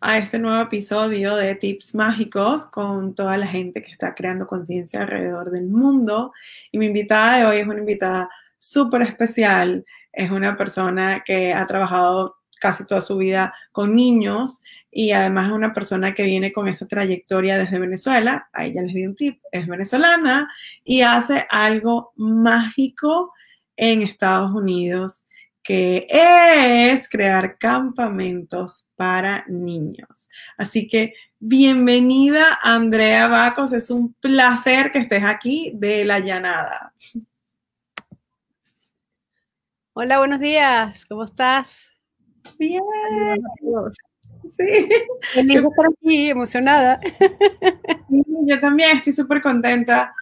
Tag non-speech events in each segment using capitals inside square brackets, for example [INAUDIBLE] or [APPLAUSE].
a este nuevo episodio de Tips Mágicos con toda la gente que está creando conciencia alrededor del mundo. Y mi invitada de hoy es una invitada súper especial. Es una persona que ha trabajado casi toda su vida con niños y además es una persona que viene con esa trayectoria desde Venezuela. Ahí ya les di un tip, es venezolana y hace algo mágico en Estados Unidos que es crear campamentos para niños. Así que bienvenida Andrea Bacos, es un placer que estés aquí de la llanada. Hola, buenos días, ¿cómo estás? Bien. Sí. Feliz estar aquí, emocionada. yo también estoy súper contenta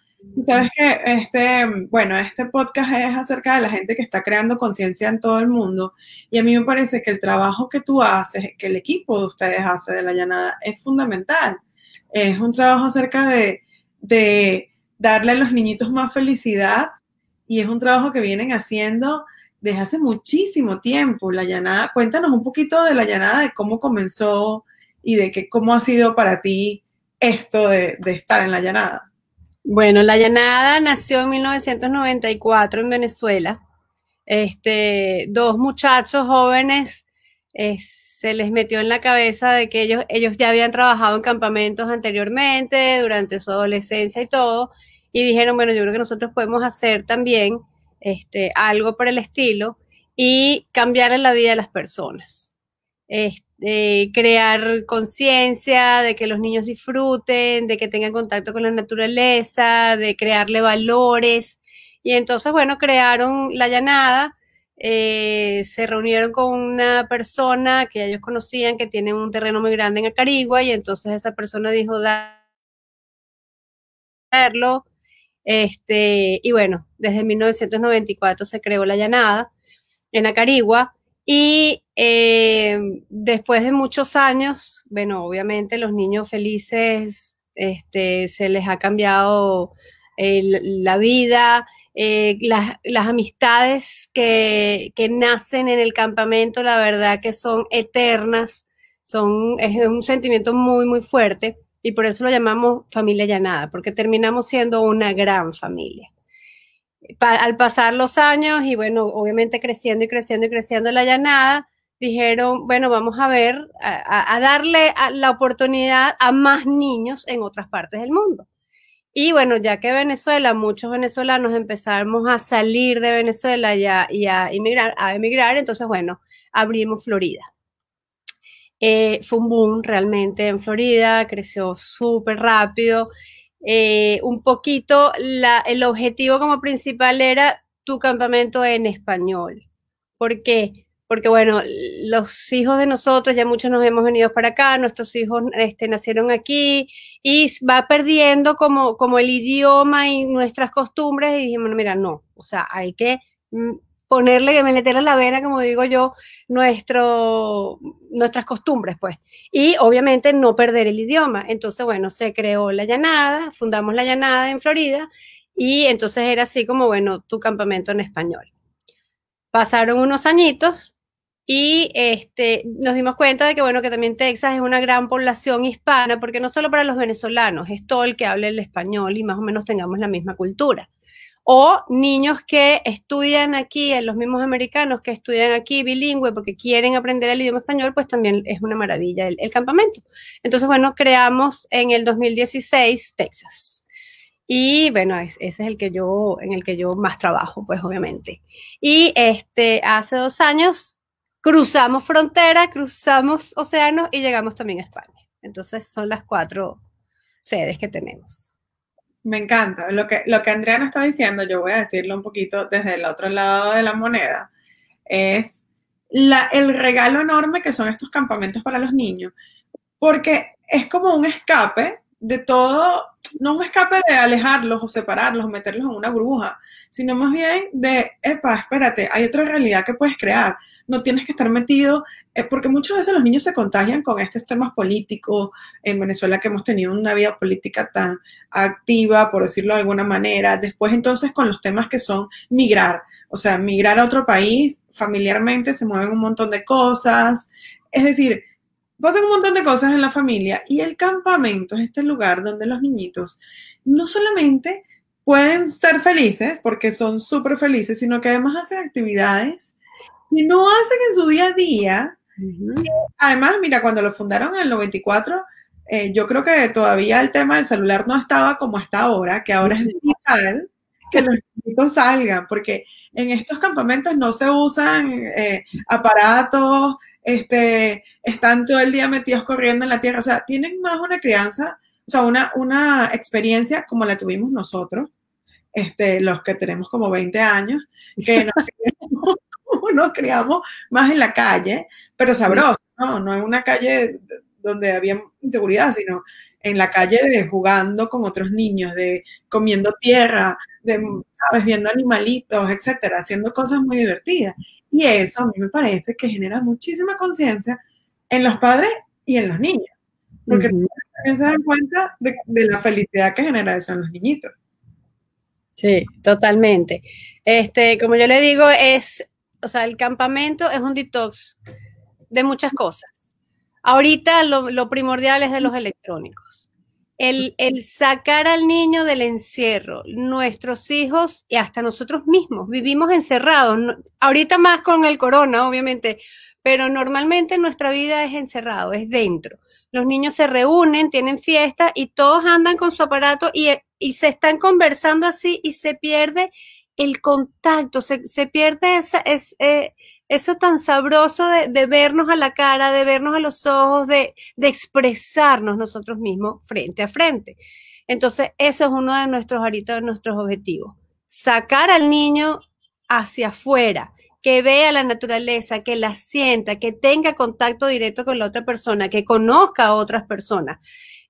sabes que este, bueno, este podcast es acerca de la gente que está creando conciencia en todo el mundo y a mí me parece que el trabajo que tú haces, que el equipo de ustedes hace de la llanada es fundamental. Es un trabajo acerca de, de darle a los niñitos más felicidad y es un trabajo que vienen haciendo desde hace muchísimo tiempo. La llanada, cuéntanos un poquito de la llanada, de cómo comenzó y de que, cómo ha sido para ti esto de, de estar en la llanada. Bueno, la llanada nació en 1994 en Venezuela. Este, dos muchachos jóvenes eh, se les metió en la cabeza de que ellos, ellos ya habían trabajado en campamentos anteriormente, durante su adolescencia y todo, y dijeron, bueno, yo creo que nosotros podemos hacer también este, algo por el estilo y cambiar la vida de las personas. Este, crear conciencia, de que los niños disfruten, de que tengan contacto con la naturaleza, de crearle valores. Y entonces, bueno, crearon la llanada, eh, se reunieron con una persona que ellos conocían que tiene un terreno muy grande en Acarigua y entonces esa persona dijo, darlo. Este, y bueno, desde 1994 se creó la llanada en Acarigua y eh, después de muchos años, bueno, obviamente los niños felices, este, se les ha cambiado eh, la vida, eh, las, amistades que, que, nacen en el campamento, la verdad que son eternas, son, es un sentimiento muy, muy fuerte y por eso lo llamamos familia llanada, porque terminamos siendo una gran familia al pasar los años y bueno, obviamente creciendo y creciendo y creciendo la llanada, dijeron, bueno, vamos a ver, a, darle la oportunidad a más niños en otras partes del mundo. Y bueno, ya que Venezuela, muchos venezolanos empezamos a salir de Venezuela y a, y a emigrar, a emigrar, entonces bueno, abrimos Florida. Eh, fue un boom realmente en Florida, creció súper rápido eh, un poquito el objetivo como principal era tu campamento en español. ¿Por qué? Porque bueno, los hijos de nosotros, ya muchos nos hemos venido para acá, nuestros hijos este, nacieron aquí y va perdiendo como, como el idioma y nuestras costumbres y dijimos, mira, no, o sea, hay que mm, ponerle, meterle la vena, como digo yo, nuestras costumbres, pues. Y obviamente no perder el idioma. Entonces, bueno, se creó la llanada, fundamos la llanada en Florida y entonces era así como, bueno, tu campamento en español. Pasaron unos añitos y este, nos dimos cuenta de que, bueno, que también Texas es una gran población hispana, porque no solo para los venezolanos, es todo el que hable el español y más o menos tengamos la misma cultura o niños que estudian aquí, en los mismos americanos que estudian aquí bilingüe porque quieren aprender el idioma español, pues también es una maravilla el, campamento. Entonces, bueno, creamos en el 2016 Texas. Y bueno, ese es el que yo, en el que yo más trabajo, pues obviamente. Y este, hace dos años cruzamos frontera, cruzamos océanos y llegamos también a España. Entonces son las cuatro sedes que tenemos. Me encanta. Lo que, lo que Andrea nos está diciendo, yo voy a decirlo un poquito desde el otro lado de la moneda, es la, el regalo enorme que son estos campamentos para los niños, porque es como un escape de todo, no me escape de alejarlos o separarlos o meterlos en una burbuja, sino más bien de, epa, espérate, hay otra realidad que puedes crear. No tienes que estar metido, eh, porque muchas veces los niños se contagian con estos temas políticos. En Venezuela que hemos tenido una vida política tan activa, por decirlo de alguna manera. Después entonces con los temas que son migrar, o sea, migrar a otro país, familiarmente se mueven un montón de cosas. Es decir, pasan un montón de cosas en la familia y el campamento es este lugar donde los niñitos no solamente pueden ser felices, porque son súper felices, sino que además hacen actividades que no hacen en su día a día. Además, mira, cuando lo fundaron en el 94, eh, yo creo que todavía el tema del celular no estaba como está ahora, que ahora es vital que los niños salgan, porque en estos campamentos no se usan eh, aparatos, este, están todo el día metidos corriendo en la tierra, o sea, tienen más una crianza, o sea, una, una experiencia como la tuvimos nosotros, este, los que tenemos como 20 años, que [LAUGHS] [LAUGHS] nos criamos, más en la calle, pero sabroso, ¿no? No en una calle donde había inseguridad, sino en la calle de jugando con otros niños, de comiendo tierra, de, ¿sabes? Viendo animalitos, etcétera, haciendo cosas muy divertidas. Y eso a mí me parece que genera muchísima conciencia en los padres y en los niños, porque se dan cuenta de, la felicidad que genera eso en los niñitos. Sí, totalmente. Este, como yo le digo, es, o sea, el campamento es un detox de muchas cosas. Ahorita lo, lo primordial es de los electrónicos el, sacar al niño del encierro, nuestros hijos y hasta nosotros mismos vivimos encerrados, ahorita más con el corona, obviamente, pero normalmente nuestra vida es encerrado, es dentro. Los niños se reúnen, tienen fiesta y todos andan con su aparato y, se están conversando así y se pierde el contacto, se, pierde esa, es, eh, eso tan sabroso de, vernos a la cara, de vernos a los ojos, de, expresarnos nosotros mismos frente a frente. Entonces, eso es uno de nuestros ahorita de nuestros objetivos. Sacar al niño hacia afuera, que vea la naturaleza, que la sienta, que tenga contacto directo con la otra persona, que conozca a otras personas,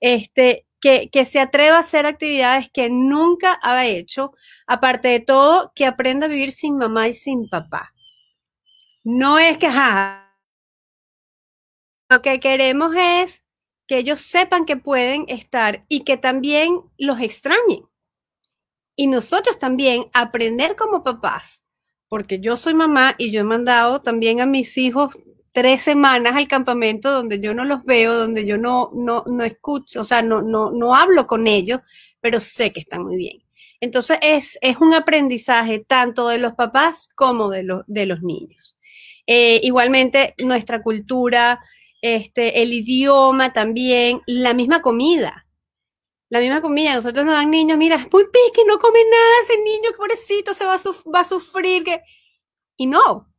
este, que, que se atreva a hacer actividades que nunca había hecho, aparte de todo, que aprenda a vivir sin mamá y sin papá no es que, lo que queremos es que ellos sepan que pueden estar y que también los extrañen. Y nosotros también aprender como papás, porque yo soy mamá y yo he mandado también a mis hijos tres semanas al campamento donde yo no los veo, donde yo no, no, no escucho, o sea, no, no, no hablo con ellos, pero sé que están muy bien. Entonces es, es un aprendizaje tanto de los papás como de, los de los niños. Eh, igualmente, nuestra cultura, este, el idioma también, la misma comida. La misma comida, nosotros nos dan niños, mira, es muy pique, no come nada ese niño, que pobrecito, se va a, va a sufrir. Y no,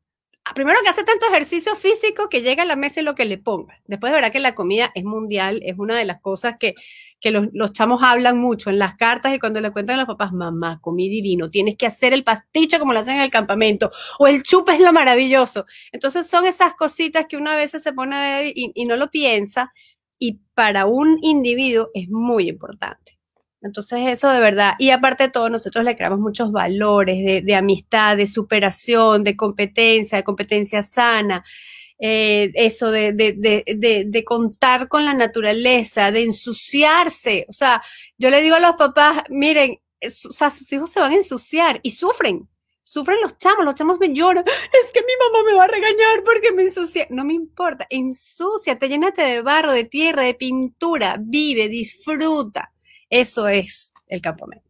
primero que hace tanto ejercicio físico que llega a la mesa y lo que le ponga. Después de verdad que la comida es mundial, es una de las cosas que, que los, los, chamos hablan mucho en las cartas y cuando le cuentan a los papás, mamá, comí divino, tienes que hacer el pasticho como lo hacen en el campamento, o el chupe es lo maravilloso. Entonces son esas cositas que una vez se pone a ver y, y no lo piensa, y para un individuo es muy importante. Entonces eso de verdad, y aparte de todo, nosotros le creamos muchos valores de, amistad, de superación, de competencia, de competencia sana, eh, eso de, de, contar con la naturaleza, de ensuciarse. O sea, yo le digo a los papás, miren, o sea, sus hijos se van a ensuciar y sufren. Sufren los chamos, los chamos me lloran. Es que mi mamá me va a regañar porque me ensucia. No me importa, ensúciate, llénate de barro, de tierra, de pintura, vive, disfruta. Eso es el campamento.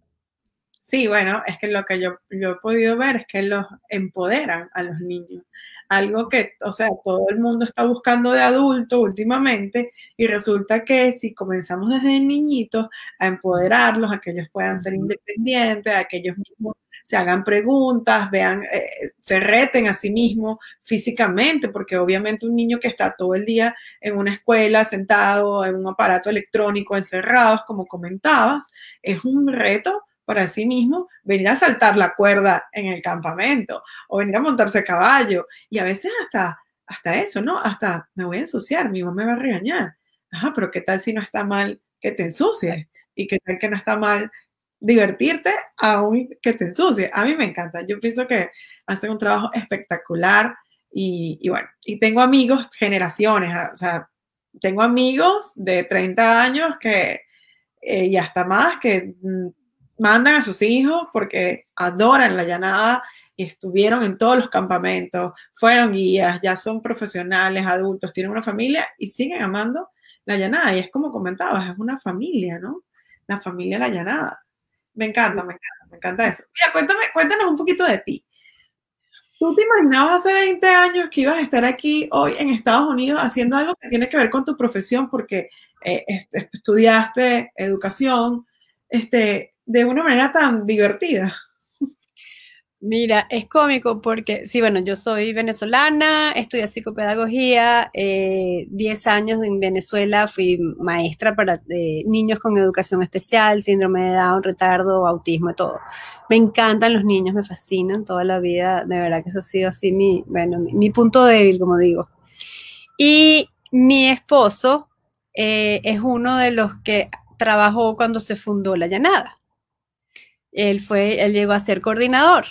Sí, bueno, es que lo que yo, yo he podido ver es que los empoderan a los niños. Algo que, o sea, todo el mundo está buscando de adulto últimamente y resulta que si comenzamos desde niñitos a empoderarlos, a que ellos puedan ser independientes, a que ellos mismos se hagan preguntas, vean, eh, se reten a sí mismos físicamente, porque obviamente un niño que está todo el día en una escuela, sentado en un aparato electrónico, encerrados, como comentabas, es un reto para sí mismo venir a saltar la cuerda en el campamento o venir a montarse a caballo y a veces hasta, hasta eso, ¿no? Hasta me voy a ensuciar, mi mamá me va a regañar. Ajá, pero ¿qué tal si no está mal que te ensucies y que tal que no está mal divertirte aún que te ensucies. A mí me encanta. Yo pienso que hacen un trabajo espectacular y, y bueno, y tengo amigos, generaciones, o sea, tengo amigos de 30 años que, eh, y hasta más, que mm, mandan a sus hijos porque adoran la llanada y estuvieron en todos los campamentos, fueron guías, ya son profesionales, adultos, tienen una familia y siguen amando la llanada. Y es como comentabas, es una familia, ¿no? La familia La Llanada. Me encanta, me encanta, me encanta eso. Mira, cuéntame, cuéntanos un poquito de ti. ¿Tú te imaginabas hace 20 años que ibas a estar aquí hoy en Estados Unidos haciendo algo que tiene que ver con tu profesión? Porque eh, este, estudiaste educación este, de una manera tan divertida. Mira, es cómico porque, sí, bueno, yo soy venezolana, estudié psicopedagogía, 10 eh, años en Venezuela fui maestra para eh, niños con educación especial, síndrome de Down, retardo, autismo, todo. Me encantan los niños, me fascinan toda la vida, de verdad que eso ha sido así mi, bueno, mi, punto débil, como digo. Y mi esposo eh, es uno de los que trabajó cuando se fundó La Llanada. Él fue, él llegó a ser coordinador.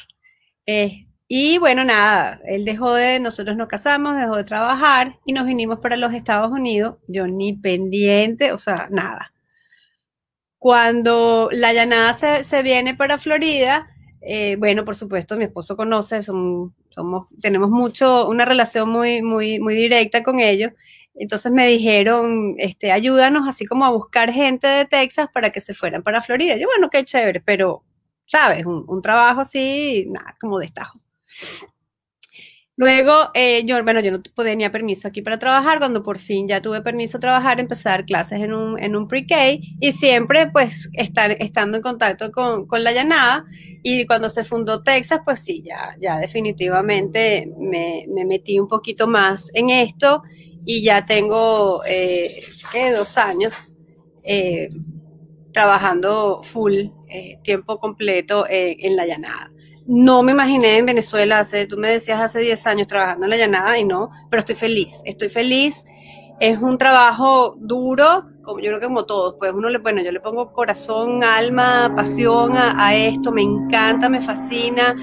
Eh, y bueno, nada, él dejó de, nosotros nos casamos, dejó de trabajar y nos vinimos para los Estados Unidos. Yo ni pendiente, o sea, nada. Cuando la llanada se, viene para Florida, eh, bueno, por supuesto, mi esposo conoce, somos, somos, tenemos mucho, una relación muy, muy, muy directa con ellos. Entonces me dijeron, este, ayúdanos así como a buscar gente de Texas para que se fueran para Florida. Yo, bueno, qué chévere, pero ¿sabes? Un, trabajo así, nada, como destajo. Luego, eh, yo, bueno, yo no tenía permiso aquí para trabajar. Cuando por fin ya tuve permiso de trabajar, empecé a dar clases en un, en un pre-K y siempre, pues, estar, estando en contacto con, con, la llanada. Y cuando se fundó Texas, pues sí, ya, ya definitivamente me, me metí un poquito más en esto y ya tengo, eh, ¿qué? Dos años eh, trabajando full eh, tiempo completo eh, en la llanada. No me imaginé en Venezuela, hace, tú me decías hace 10 años trabajando en la llanada y no, pero estoy feliz, estoy feliz. Es un trabajo duro, como yo creo que como todos, pues uno le, bueno, yo le pongo corazón, alma, pasión a, a esto, me encanta, me fascina.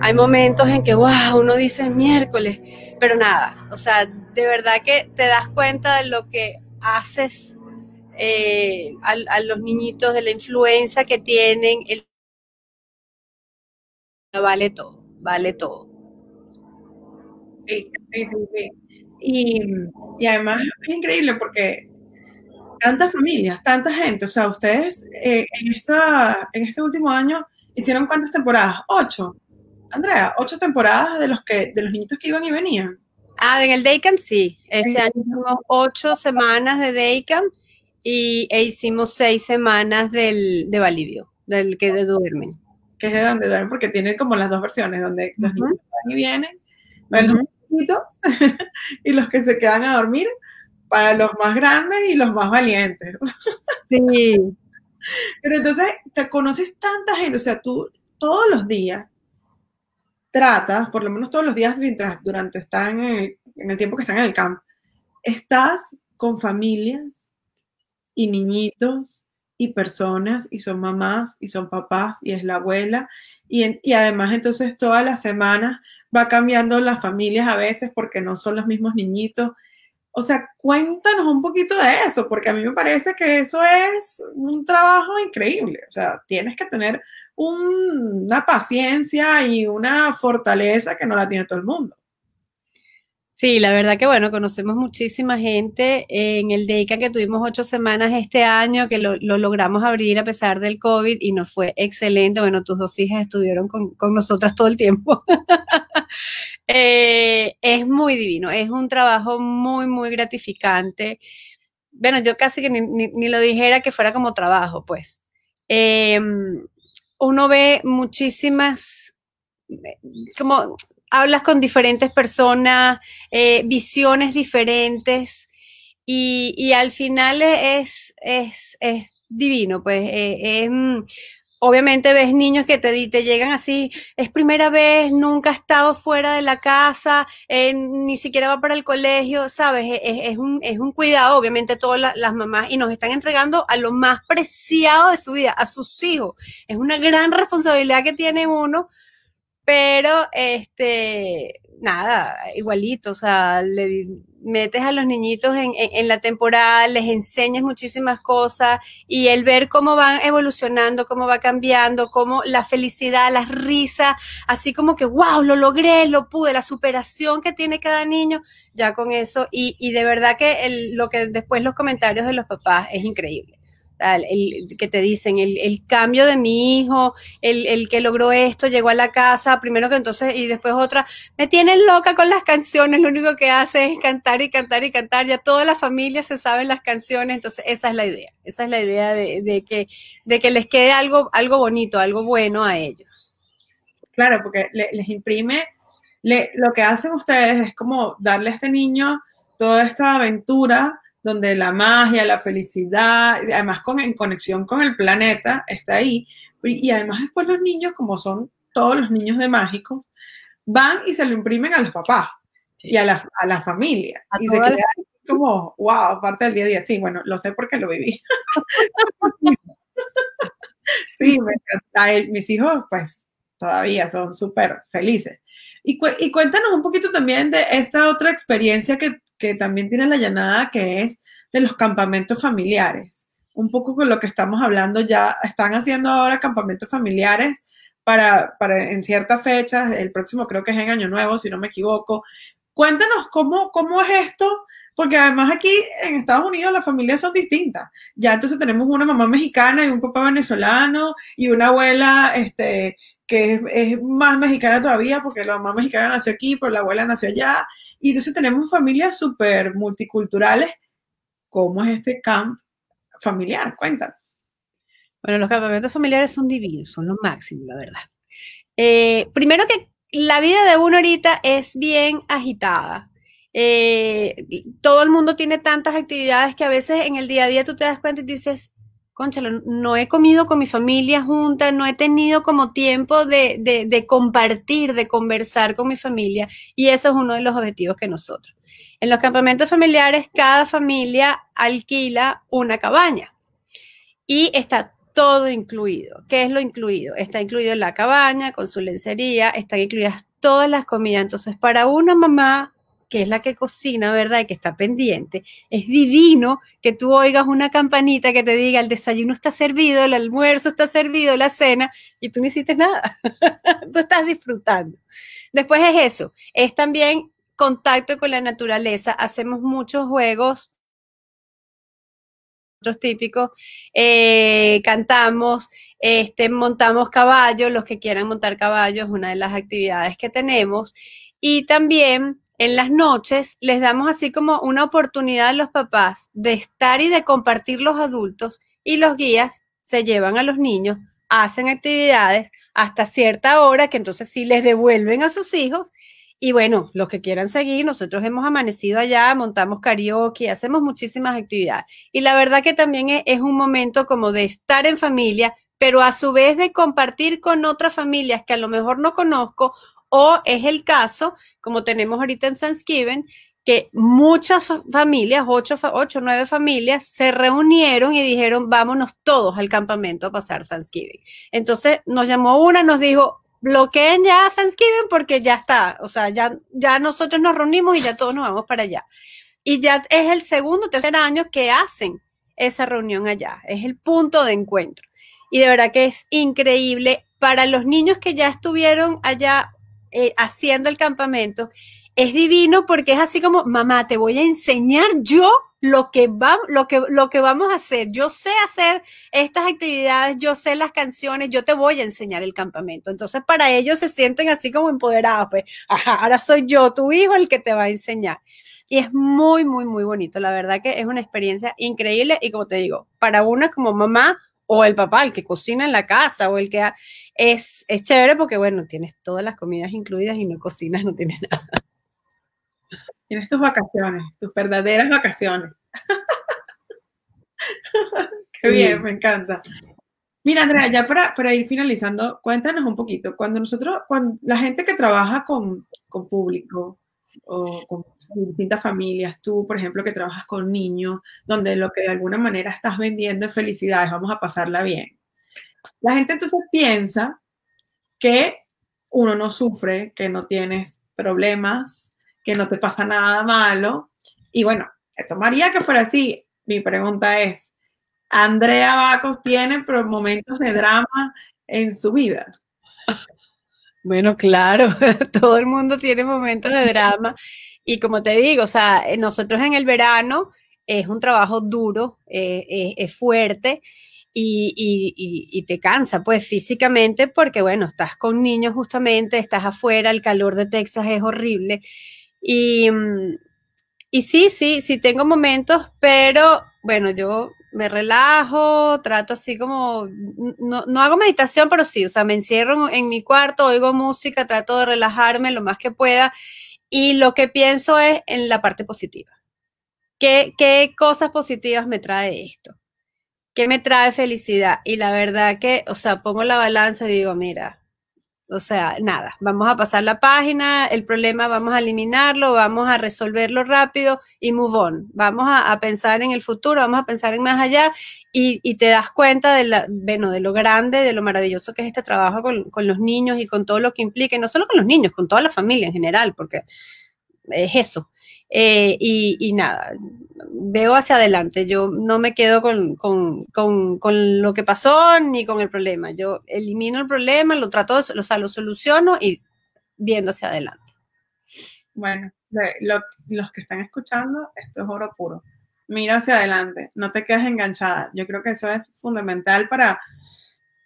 Hay momentos en que, wow, uno dice miércoles, pero nada, o sea, de verdad que te das cuenta de lo que haces eh, a, los niñitos de la influenza que tienen, el, vale todo, vale todo. Sí, sí, sí, sí. Y, y, además es increíble porque tantas familias, tanta gente, o sea, ustedes eh, en, esta, en este último año hicieron cuántas temporadas? Ocho. Andrea, ocho temporadas de los que, de los niñitos que iban y venían. Ah, en el Daycamp sí. Este año tuvimos ocho semanas de Daycamp y e hicimos seis semanas del, de Valivio, del que de duermen. Que es de donde duermen, porque tiene como las dos versiones, donde los niños van y vienen, los [LAUGHS] y los que se quedan a dormir, para los más grandes y los más valientes. Sí. Pero entonces te conoces tanta gente, o sea, tú todos los días tratas, por lo menos todos los días mientras durante están en el, en el tiempo que están en el camp, estás con familias y niñitos y personas y son mamás y son papás y es la abuela y, y además entonces todas las semanas va cambiando las familias a veces porque no son los mismos niñitos. O sea, cuéntanos un poquito de eso, porque a mí me parece que eso es un trabajo increíble. O sea, tienes que tener una paciencia y una fortaleza que no la tiene todo el mundo. Sí, la verdad que bueno, conocemos muchísima gente en el DEICA que tuvimos ocho semanas este año, que lo, logramos abrir a pesar del COVID y nos fue excelente. Bueno, tus dos hijas estuvieron con, nosotras todo el tiempo. [LAUGHS] Eh, es muy divino, es un trabajo muy, muy gratificante. Bueno, yo casi que ni, lo dijera que fuera como trabajo, pues. Em, uno ve muchísimas, como hablas con diferentes personas, eh, visiones diferentes y, al final es, es, divino, pues eh, mm, obviamente ves niños que te, te llegan así, es primera vez, nunca ha estado fuera de la casa, eh, ni siquiera va para el colegio, ¿sabes? Es, un, es un, cuidado, obviamente, todas las mamás, y nos están entregando a lo más preciado de su vida, a sus hijos. Es una gran responsabilidad que tiene uno, pero este, nada, igualito, o sea, le metes a los niñitos en, la temporada, les enseñas muchísimas cosas y el ver cómo van evolucionando, cómo va cambiando, cómo la felicidad, la risa, así como que, wow, lo logré, lo pude, la superación que tiene cada niño, ya con eso, y, y de verdad que lo que después los comentarios de los papás es increíble el, que te dicen, el, cambio de mi hijo, el, que logró esto, llegó a la casa, primero que entonces, y después otra, me tienen loca con las canciones, lo único que hace es cantar y cantar y cantar, ya toda la familia se saben las canciones, entonces esa es la idea, esa es la idea de, que, de que les quede algo, algo bonito, algo bueno a ellos. Claro, porque les imprime, lo que hacen ustedes es como darle a este niño toda esta aventura, donde la magia, la felicidad, además con, en conexión con el planeta, está ahí. Y además después los niños, como son todos los niños de mágicos, van y se lo imprimen a los papás y a la, a la familia. y se queda como, wow, parte del día a día. Sí, bueno, lo sé porque lo viví. [LAUGHS] sí, mis hijos pues todavía son súper felices. Y, y, cuéntanos un poquito también de esta otra experiencia que, que, también tiene la llanada, que es de los campamentos familiares. Un poco con lo que estamos hablando ya, están haciendo ahora campamentos familiares para, para en ciertas fechas, el próximo creo que es en Año Nuevo, si no me equivoco. Cuéntanos cómo, cómo es esto, porque además aquí en Estados Unidos las familias son distintas. Ya entonces tenemos una mamá mexicana y un papá venezolano y una abuela este, que es, más mexicana todavía porque la mamá mexicana nació aquí, pero la abuela nació allá. Y entonces tenemos familias súper multiculturales. ¿Cómo es este camp familiar? Cuéntanos. Bueno, los campamentos familiares son divinos, son lo máximo, la verdad. Eh, primero que la vida de uno ahorita es bien agitada. Eh, todo el mundo tiene tantas actividades que a veces en el día a día tú te das cuenta y dices, no he comido con mi familia junta, no he tenido como tiempo de, compartir, de conversar con mi familia y eso es uno de los objetivos que nosotros. En los campamentos familiares, cada familia alquila una cabaña y está todo incluido. ¿Qué es lo incluido? Está incluido la cabaña con su lencería, están incluidas todas las comidas. Entonces, para una mamá que es la que cocina, ¿verdad? Y que está pendiente. Es divino que tú oigas una campanita que te diga el desayuno está servido, el almuerzo está servido, la cena, y tú no hiciste nada. [LAUGHS] tú estás disfrutando. Después es eso, es también contacto con la naturaleza. Hacemos muchos juegos otros típicos, eh, cantamos, este, montamos caballos, los que quieran montar caballos, una de las actividades que tenemos. Y también en las noches les damos así como una oportunidad a los papás de estar y de compartir los adultos y los guías se llevan a los niños, hacen actividades hasta cierta hora que entonces sí les devuelven a sus hijos y bueno, los que quieran seguir, nosotros hemos amanecido allá, montamos karaoke, hacemos muchísimas actividades. Y la verdad que también es, es, un momento como de estar en familia, pero a su vez de compartir con otras familias que a lo mejor no conozco o es el caso, como tenemos ahorita en Thanksgiving, que muchas familias, ocho, ocho, nueve familias, se reunieron y dijeron, vámonos todos al campamento a pasar Thanksgiving. Entonces nos llamó una, nos dijo, bloqueen ya Thanksgiving porque ya está, o sea, ya, ya nosotros nos reunimos y ya todos nos vamos para allá. Y ya es el segundo, tercer año que hacen esa reunión allá, es el punto de encuentro. Y de verdad que es increíble para los niños que ya estuvieron allá eh, haciendo el campamento, es divino porque es así como, mamá, te voy a enseñar yo lo que, va, lo, que, lo que vamos a hacer. Yo sé hacer estas actividades, yo sé las canciones, yo te voy a enseñar el campamento. Entonces, para ellos se sienten así como empoderados, pues, ajá, ahora soy yo, tu hijo, el que te va a enseñar. Y es muy, muy, muy bonito. La verdad que es una experiencia increíble y como te digo, para una como mamá o el papá, el que cocina en la casa o el que es, es chévere porque, bueno, tienes todas las comidas incluidas y no cocinas, no tienes [LAUGHS] nada. Tienes tus vacaciones, tus verdaderas vacaciones. [LAUGHS] Qué bien, me encanta. Mira, Andrea, ya para, para, ir finalizando, cuéntanos un poquito. Cuando nosotros, cuando la gente que trabaja con, con público o con distintas familias, tú, por ejemplo, que trabajas con niños, donde lo que de alguna manera estás vendiendo es felicidades, vamos a pasarla bien. La gente entonces piensa que uno no sufre, que no tienes problemas, que no te pasa nada malo. Y bueno, esto María que fuera así. Mi pregunta es, ¿Andrea Bacos tiene momentos de drama en su vida? Bueno, claro, [LAUGHS] todo el mundo tiene momentos de drama. Y como te digo, o sea, nosotros en el verano es un trabajo duro, eh, eh, es fuerte y, te cansa, pues físicamente, porque bueno, estás con niños justamente, estás afuera, el calor de Texas es horrible. Y, mm, y sí, sí, sí tengo momentos, pero bueno, yo me relajo, trato así como, no, no, hago meditación, pero sí, o sea, me encierro en, mi cuarto, oigo música, trato de relajarme lo más que pueda y lo que pienso es en la parte positiva. ¿Qué, qué cosas positivas me trae esto? ¿Qué me trae felicidad? Y la verdad que, o sea, pongo la balanza y digo, mira, o sea, nada, vamos a pasar la página, el problema vamos a eliminarlo, vamos a resolverlo rápido y move on. Vamos a, pensar en el futuro, vamos a pensar en más allá y, te das cuenta de, la, bueno, de lo grande, de lo maravilloso que es este trabajo con, con, los niños y con todo lo que implica, y no solo con los niños, con toda la familia en general, porque es eso. Eh, y, nada, veo hacia adelante. Yo no me quedo con, lo que pasó ni con el problema. Yo elimino el problema, lo trato, o sea, lo soluciono y viendo hacia adelante. Bueno, los que están escuchando, esto es oro puro. Mira hacia adelante, no te quedes enganchada. Yo creo que eso es fundamental para,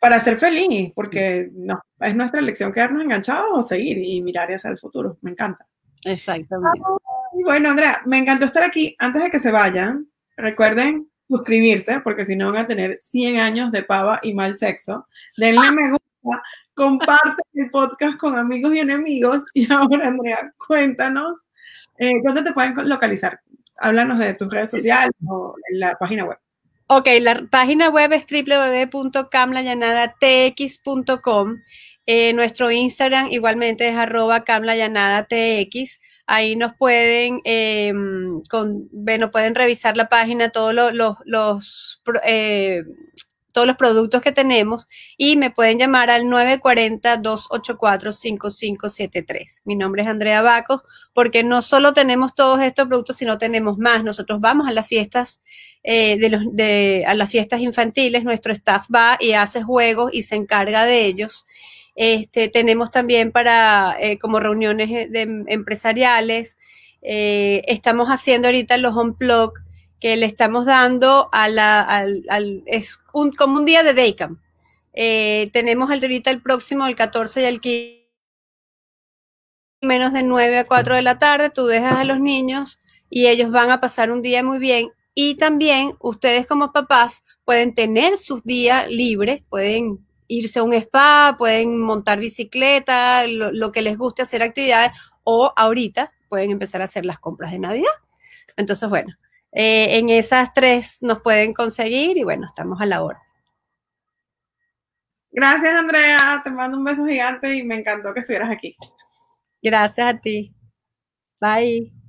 para ser feliz, porque no, es nuestra elección quedarnos enganchados o seguir y mirar hacia el futuro. Me encanta. Exactamente. Bueno, Andrea, me encantó estar aquí. Antes de que se vayan, recuerden suscribirse, porque si no van a tener 100 años de pava y mal sexo. Denle me gusta, compartan el podcast con amigos y enemigos. Y ahora, Andrea, cuéntanos, eh, ¿dónde te pueden localizar? Háblanos de tus redes sociales o la página web. Ok, la página web es www.camlayanada.tx.com eh, nuestro Instagram igualmente es arroba camlayanada.tx. Ahí nos pueden, em, con, bueno, pueden revisar la página, todos los, los, eh, todos los productos que tenemos y me pueden llamar al 940-284-5573. Mi nombre es Andrea Bacos porque no solo tenemos todos estos productos, sino tenemos más. Nosotros vamos a las fiestas, eh, de los, de, a las fiestas infantiles, nuestro staff va y hace juegos y se encarga de ellos. Este, tenemos también para eh, como reuniones eh, empresariales. Eh, estamos haciendo ahorita los unplug que le estamos dando a la, al, es un, como un día de Daycam. tenemos ahorita el próximo, el 14 y el 15, menos de 9 a 4 de la tarde, tú dejas a los niños y ellos van a pasar un día muy bien. Y también ustedes como papás pueden tener sus días libres, pueden irse a un spa, pueden montar bicicleta, lo, que les guste hacer actividades, o ahorita pueden empezar a hacer las compras de Navidad. Entonces, bueno, eh, en esas tres nos pueden conseguir y bueno, estamos a la hora. Gracias, Andrea. Te mando un beso gigante y me encantó que estuvieras aquí. Gracias a ti. Bye.